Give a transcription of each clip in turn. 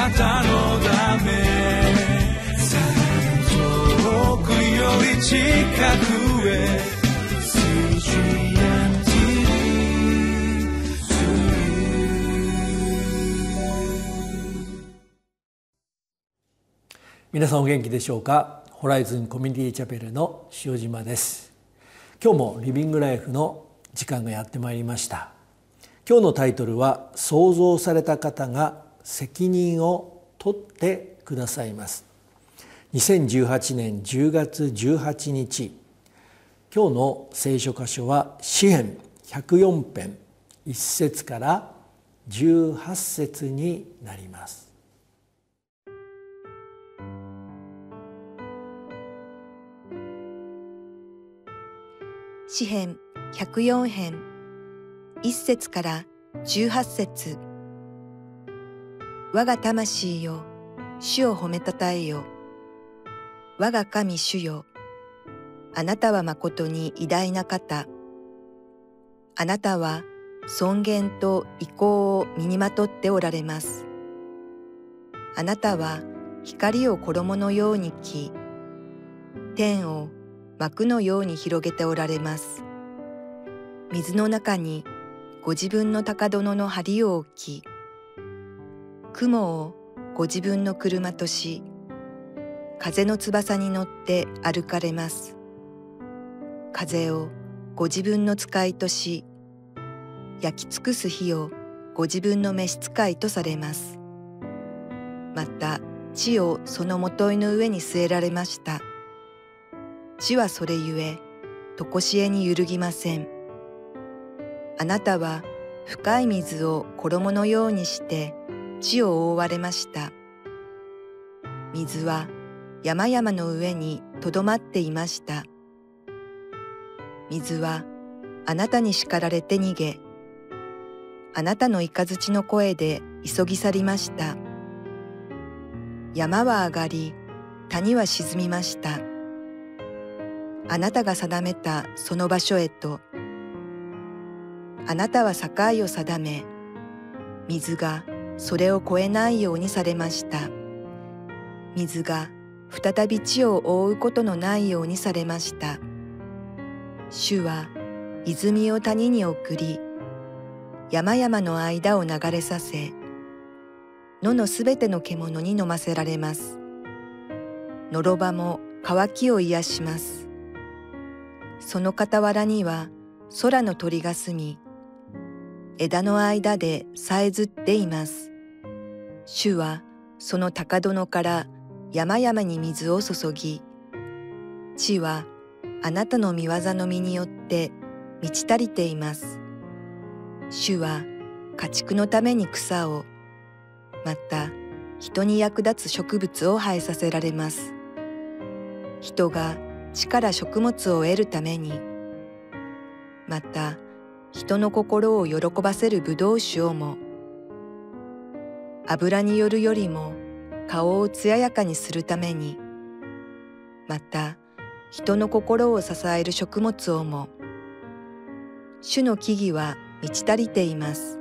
なたのため遠くより近くへ皆さんお元気でしょうか？ホライズンコミュニティチャペルの塩島です。今日もリビングライフの時間がやってまいりました。今日のタイトルは創造された方が責任を取ってくださいます。2018年10月18日今日の聖書箇所は詩編104編1節から18節になります。詩編104編1節から18節。我が魂よ主を褒めたたえよ。我が神主よあなたは誠に偉大な方。あなたは尊厳と意向を身にまとっておられます。あなたは光を衣のように着天を幕のように広げておられます。水の中にご自分の高殿の梁を置き、雲をご自分の車とし、風の翼に乗って歩かれます。風をご自分の使いとし、焼き尽くす火をご自分の召使いとされます。また地をそのもといの上に据えられました。地はそれゆえ、とこしえに揺るぎません。あなたは深い水を衣のようにして地を覆われました。水は山々の上にとどまっていました。水はあなたに叱られて逃げ、あなたの雷の声で急ぎ去りました。山は上がり、谷は沈みました。あなたが定めたその場所へとあなたは境を定め水がそれを越えないようにされました。水が再び地を覆うことのないようにされました。主は泉を谷に送り山々の間を流れさせ野のすべての獣に飲ませられます。のろばも渇きを癒します。その傍らには空の鳥が住み、枝の間でさえずっています。主はその高殿から山々に水を注ぎ、地はあなたの見業の実によって満ち足りています。主は家畜のために草を、また人に役立つ植物を生えさせられます。人が地から食物を得るためにまた人の心を喜ばせる葡萄酒をも油によるよりも顔を艶やかにするためにまた人の心を支える食物をも主の木々は満ち足りています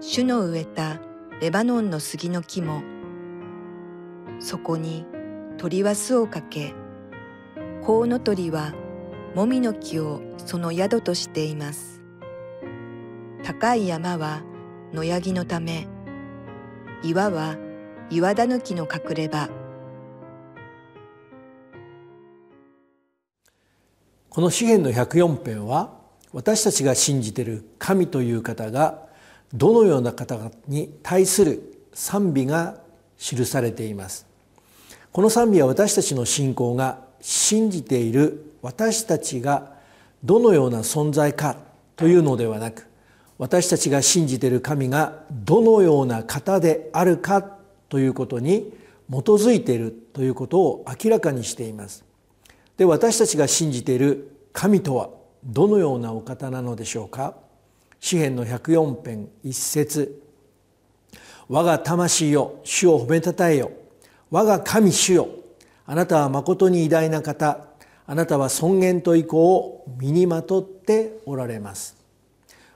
主の植えたレバノンの杉の木もそこに鳥は巣をかけコウノトリはもみの木をその宿としています。高い山は野ヤギのため、岩は岩だぬきの隠れ場。この詩篇の104編は私たちが信じている神という方がどのような方に対する賛美が記されています。この賛美は私たちの信仰が信じている私たちがどのような存在かというのではなく私たちが信じている神がどのような方であるかということに基づいているということを明らかにしています。で私たちが信じている神とはどのようなお方なのでしょうか。詩篇の104編一節。我が魂よ主を褒めたたえよ。我が神主よ。あなたは誠に偉大な方。あなたは尊厳と意向を身にまとっておられます。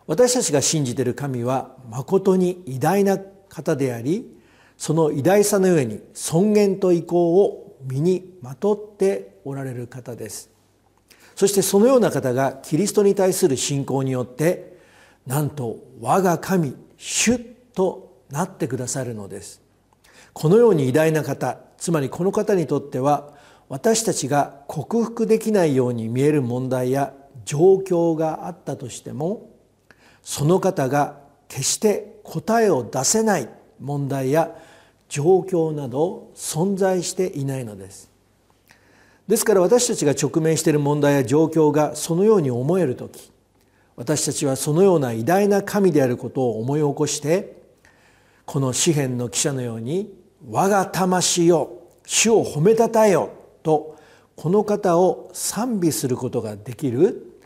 私たちが信じている神は誠に偉大な方でありその偉大さの上に尊厳と意向を身にまとっておられる方です。そしてそのような方がキリストに対する信仰によってなんと我が神主となってくださるのです。このように偉大な方つまりこの方にとっては私たちが克服できないように見える問題や状況があったとしてもその方が決して答えを出せない問題や状況など存在していないのです。ですから私たちが直面している問題や状況がそのように思える時私たちはそのような偉大な神であることを思い起こしてこの詩篇の記者のように「我が魂よ主を褒めたたえよ」とこの方を賛美することができる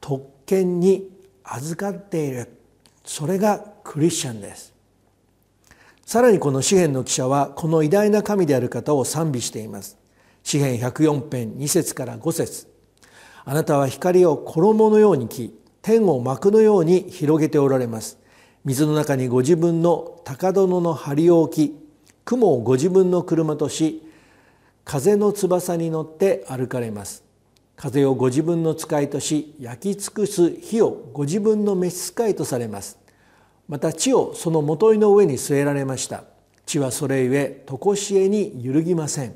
特権に預かっている。それがクリスチャンです。さらにこの詩篇の記者はこの偉大な神である方を賛美しています。詩篇104編2節から5節。あなたは光を衣のように着天を幕のように広げておられます。水の中にご自分の高殿の梁を置き雲をご自分の車とし風の翼に乗って歩かれます。風をご自分の使いとし焼き尽くす火をご自分の召使いとされます。また地をその元いの上に据えられました。地はそれゆえ常しえに揺るぎません。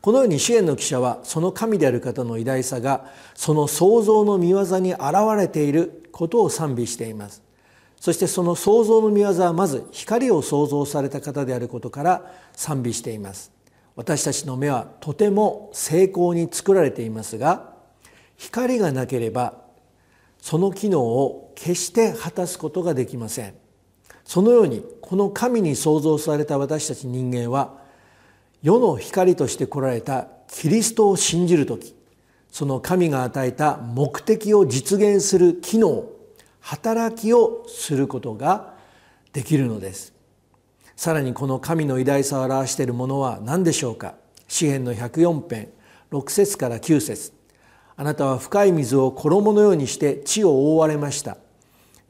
このように支援の記者はその神である方の偉大さがその創造の見業に現れていることを賛美しています。そしてその創造の見業はまず光を創造された方であることから賛美しています。私たちの目はとても精巧に作られていますが光がなければその機能を決して果たすことができません。そのようにこの神に創造された私たち人間は世の光として来られたキリストを信じる時その神が与えた目的を実現する機能働きをすることができるのです。さらにこの神の偉大さを表しているものは何でしょうか？詩篇の104編6節から9節。あなたは深い水を衣のようにして地を覆われました。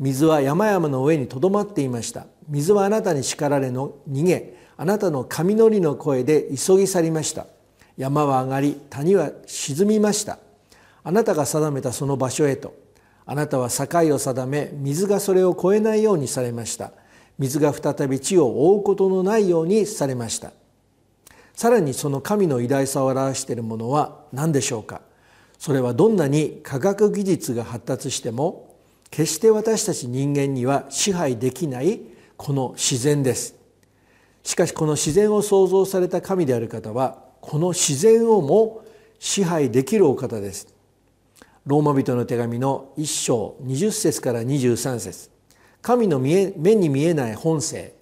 水は山々の上にとどまっていました。水はあなたに叱られの逃げ。あなたの神のりの声で急ぎ去りました。山は上がり谷は沈みました。あなたが定めたその場所へと。あなたは境を定め水がそれを越えないようにされました。水が再び地を覆うことのないようにされました。さらにその神の偉大さを表しているものは何でしょうか？それはどんなに科学技術が発達しても決して私たち人間には支配できないこの自然です。しかしこの自然を創造された神である方はこの自然をも支配できるお方です。ローマ人の手紙の1章20節から23節。神の目に見えない本性。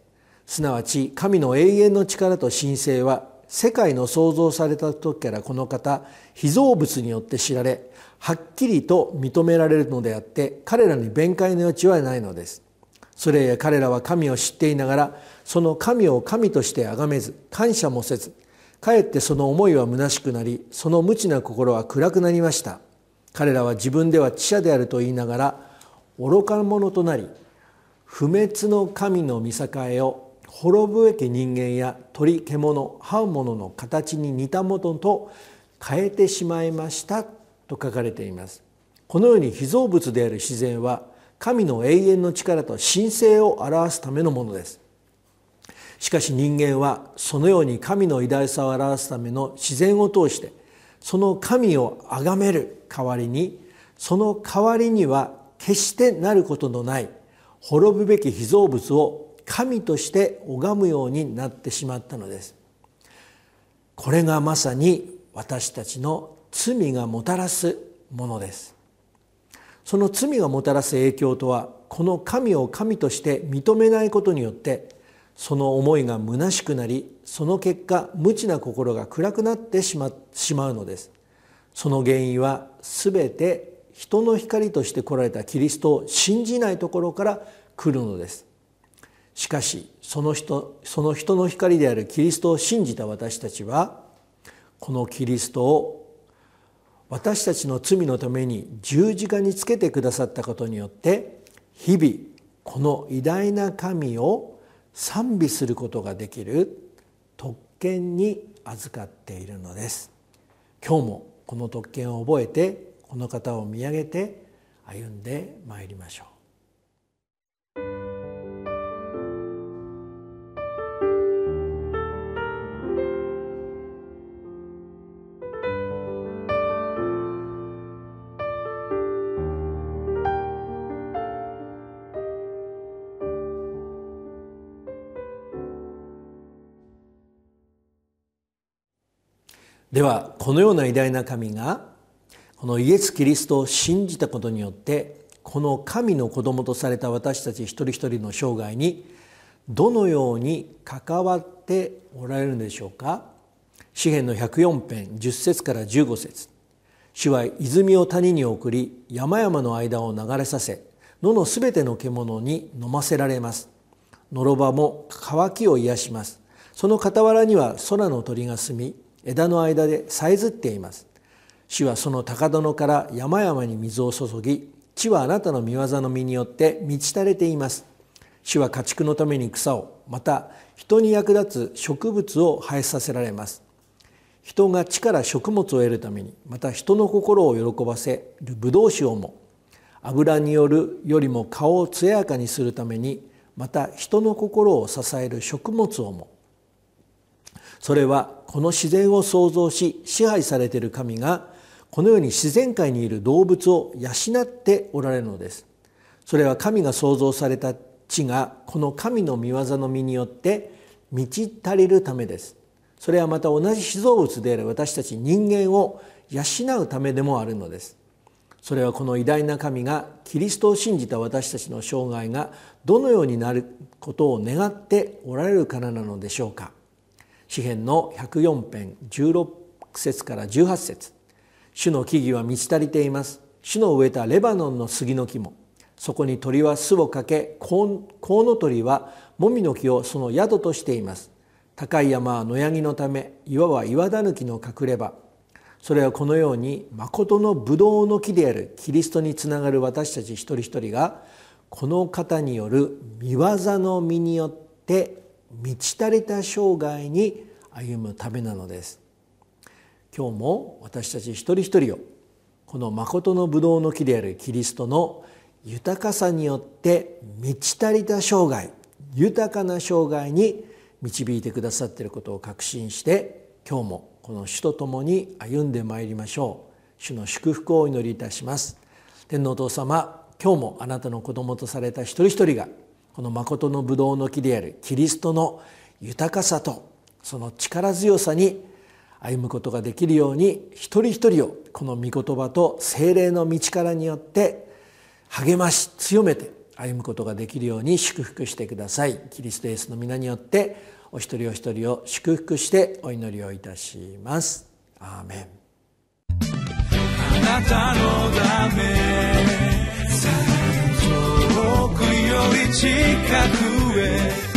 すなわち神の永遠の力と神聖は世界の創造された時からこの方被造物によって知られはっきりと認められるのであって彼らに弁解の余地はないのです。それや彼らは神を知っていながらその神を神として崇めず感謝もせずかえってその思いは虚しくなりその無知な心は暗くなりました。彼らは自分では知者であると言いながら愚か者となり不滅の神の見境を滅ぶべき人間や鳥獣這う者の形に似たものと変えてしまいましたと書かれています。このように被造物である自然は神の永遠の力と神聖を表すためのものです。しかし人間はそのように神の偉大さを表すための自然を通してその神を崇める代わりにその代わりには決してなることのない滅ぶべき被造物を神として拝むようになってしまったのです。これがまさに私たちの罪がもたらすものです。その罪がもたらす影響とはこの神を神として認めないことによってその思いが虚しくなりその結果無知な心が暗くなってしましまうのです。その原因は全て人の光として来られたキリストを信じないところから来るのです。しかしその人その人の光であるキリストを信じた私たちはこのキリストを私たちの罪のために十字架につけてくださったことによって日々この偉大な神を賛美することができる特権に預かっているのです。今日もこの特権を覚えてこの方を見上げて歩んでまいりましょう。ではこのような偉大な神がこのイエス・キリストを信じたことによってこの神の子供とされた私たち一人一人の生涯にどのように関わっておられるんでしょうか？詩篇の104編10節から15節。主は泉を谷に送り山々の間を流れさせ野のすべての獣に飲ませられます。のろばも渇きを癒します。その傍らには空の鳥が住み枝の間でさえずっています。主はその高殿から山々に水を注ぎ地はあなたの御業の実によって満ち足れています。主は家畜のために草をまた人に役立つ植物を生えさせられます。人が地から食物を得るためにまた人の心を喜ばせるブドウ酒をも油によるよりも顔を艶やかにするためにまた人の心を支える食物をも。それはこの自然を創造し支配されている神がこのように自然界にいる動物を養っておられるのです。それは神が創造された地がこの神の御業の実によって満ち足りるためです。それはまた同じ被造物である私たち人間を養うためでもあるのです。それはこの偉大な神がキリストを信じた私たちの生涯がどのようになることを願っておられるからなのでしょうか。詩篇の104編16節から18節。主の木々は満ち足りています。主の植えたレバノンの杉の木もそこに鳥は巣をかけコウノトリはもみの木をその宿としています。高い山は野ヤギのため岩は岩だぬきの隠れ場。それはこのように誠のブドウの木であるキリストにつながる私たち一人一人がこの方による見業の身によって満ち足りた生涯に歩むためなのです。今日も私たち一人一人をこの誠のブドウの木であるキリストの豊かさによって満ち足りた生涯豊かな生涯に導いてくださっていることを確信して今日もこの主と共に歩んでまいりましょう。主の祝福をお祈りいたします。天皇お父様今日もあなたの子供とされた一人一人がこの誠のブドウの木であるキリストの豊かさとその力強さに歩むことができるように一人一人をこの御言葉と精霊の道からによって励まし強めて歩むことができるように祝福してください。キリストイエスの皆によってお一人お一人を祝福してお祈りをいたします。アーメン。あなたのため遠くより近くへ